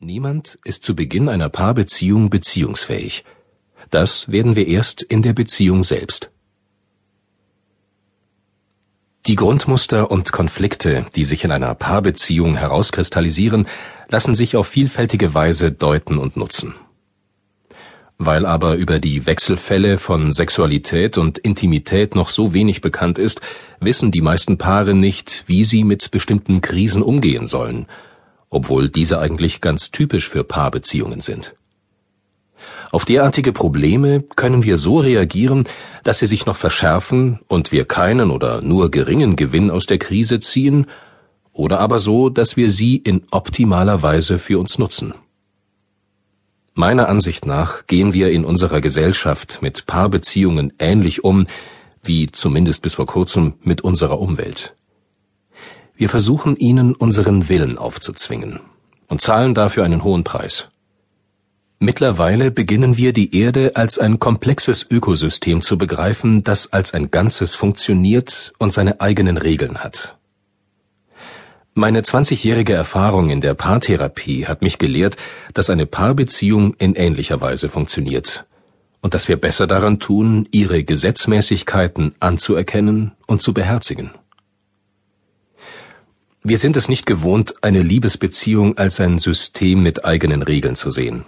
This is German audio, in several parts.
Niemand ist zu Beginn einer Paarbeziehung beziehungsfähig. Das werden wir erst in der Beziehung selbst. Die Grundmuster und Konflikte, die sich in einer Paarbeziehung herauskristallisieren, lassen sich auf vielfältige Weise deuten und nutzen. Weil aber über die Wechselfälle von Sexualität und Intimität noch so wenig bekannt ist, wissen die meisten Paare nicht, wie sie mit bestimmten Krisen umgehen sollen – obwohl diese eigentlich ganz typisch für Paarbeziehungen sind. Auf derartige Probleme können wir so reagieren, dass sie sich noch verschärfen und wir keinen oder nur geringen Gewinn aus der Krise ziehen, oder aber so, dass wir sie in optimaler Weise für uns nutzen. Meiner Ansicht nach gehen wir in unserer Gesellschaft mit Paarbeziehungen ähnlich um, wie zumindest bis vor kurzem mit unserer Umwelt. Wir versuchen ihnen unseren Willen aufzuzwingen und zahlen dafür einen hohen Preis. Mittlerweile beginnen wir die Erde als ein komplexes Ökosystem zu begreifen, das als ein Ganzes funktioniert und seine eigenen Regeln hat. Meine 20-jährige Erfahrung in der Paartherapie hat mich gelehrt, dass eine Paarbeziehung in ähnlicher Weise funktioniert und dass wir besser daran tun, ihre Gesetzmäßigkeiten anzuerkennen und zu beherzigen. Wir sind es nicht gewohnt, eine Liebesbeziehung als ein System mit eigenen Regeln zu sehen.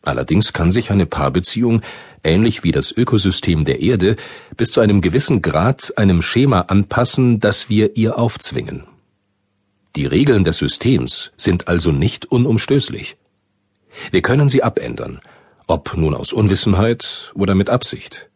Allerdings kann sich eine Paarbeziehung, ähnlich wie das Ökosystem der Erde, bis zu einem gewissen Grad einem Schema anpassen, das wir ihr aufzwingen. Die Regeln des Systems sind also nicht unumstößlich. Wir können sie abändern, ob nun aus Unwissenheit oder mit Absicht.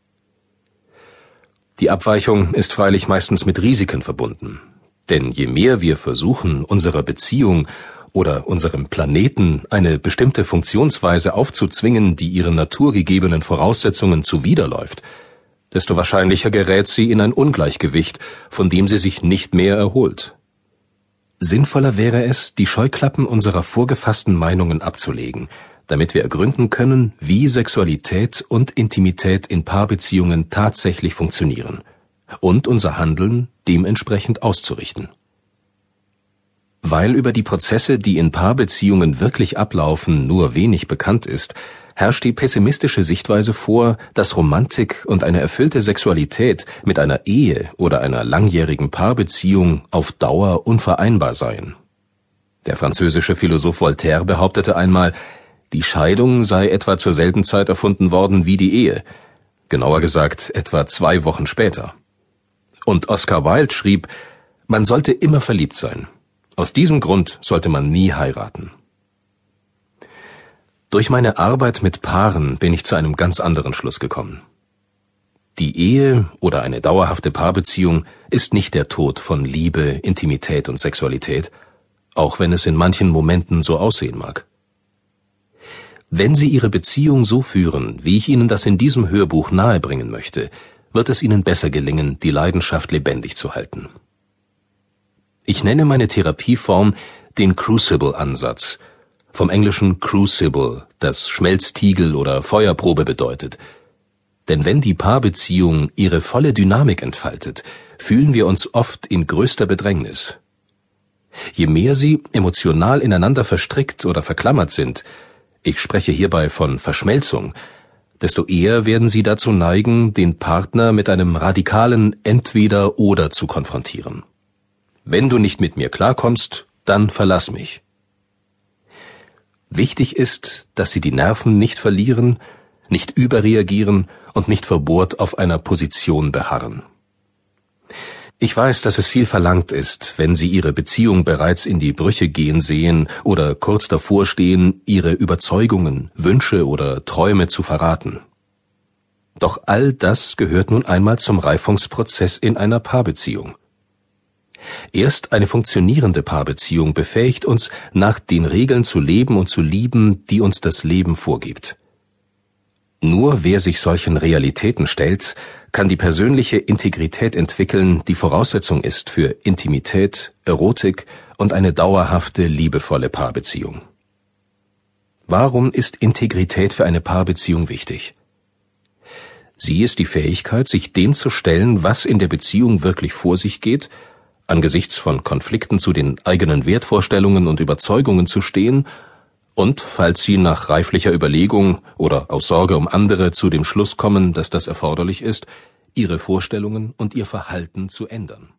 Die Abweichung ist freilich meistens mit Risiken verbunden, denn je mehr wir versuchen, unserer Beziehung oder unserem Planeten eine bestimmte Funktionsweise aufzuzwingen, die ihren naturgegebenen Voraussetzungen zuwiderläuft, desto wahrscheinlicher gerät sie in ein Ungleichgewicht, von dem sie sich nicht mehr erholt. Sinnvoller wäre es, die Scheuklappen unserer vorgefassten Meinungen abzulegen, damit wir ergründen können, wie Sexualität und Intimität in Paarbeziehungen tatsächlich funktionieren und unser Handeln dementsprechend auszurichten. Weil über die Prozesse, die in Paarbeziehungen wirklich ablaufen, nur wenig bekannt ist, herrscht die pessimistische Sichtweise vor, dass Romantik und eine erfüllte Sexualität mit einer Ehe oder einer langjährigen Paarbeziehung auf Dauer unvereinbar seien. Der französische Philosoph Voltaire behauptete einmal, die Scheidung sei etwa zur selben Zeit erfunden worden wie die Ehe, genauer gesagt etwa zwei Wochen später. Und Oscar Wilde schrieb, man sollte immer verliebt sein. Aus diesem Grund sollte man nie heiraten. Durch meine Arbeit mit Paaren bin ich zu einem ganz anderen Schluss gekommen. Die Ehe oder eine dauerhafte Paarbeziehung ist nicht der Tod von Liebe, Intimität und Sexualität, auch wenn es in manchen Momenten so aussehen mag. Wenn Sie Ihre Beziehung so führen, wie ich Ihnen das in diesem Hörbuch nahebringen möchte, wird es ihnen besser gelingen, die Leidenschaft lebendig zu halten. Ich nenne meine Therapieform den Crucible-Ansatz, vom englischen Crucible, das Schmelztiegel oder Feuerprobe bedeutet. Denn wenn die Paarbeziehung ihre volle Dynamik entfaltet, fühlen wir uns oft in größter Bedrängnis. Je mehr sie emotional ineinander verstrickt oder verklammert sind, ich spreche hierbei von Verschmelzung, desto eher werden sie dazu neigen, den Partner mit einem radikalen Entweder oder zu konfrontieren. Wenn du nicht mit mir klarkommst, dann verlass mich. Wichtig ist, dass sie die Nerven nicht verlieren, nicht überreagieren und nicht verbohrt auf einer Position beharren. Ich weiß, dass es viel verlangt ist, wenn Sie Ihre Beziehung bereits in die Brüche gehen sehen oder kurz davor stehen, Ihre Überzeugungen, Wünsche oder Träume zu verraten. Doch all das gehört nun einmal zum Reifungsprozess in einer Paarbeziehung. Erst eine funktionierende Paarbeziehung befähigt uns, nach den Regeln zu leben und zu lieben, die uns das Leben vorgibt. Nur wer sich solchen Realitäten stellt, kann die persönliche Integrität entwickeln, die Voraussetzung ist für Intimität, Erotik und eine dauerhafte, liebevolle Paarbeziehung. Warum ist Integrität für eine Paarbeziehung wichtig? Sie ist die Fähigkeit, sich dem zu stellen, was in der Beziehung wirklich vor sich geht, angesichts von Konflikten zu den eigenen Wertvorstellungen und Überzeugungen zu stehen und, falls Sie nach reiflicher Überlegung oder aus Sorge um andere zu dem Schluss kommen, dass das erforderlich ist, Ihre Vorstellungen und Ihr Verhalten zu ändern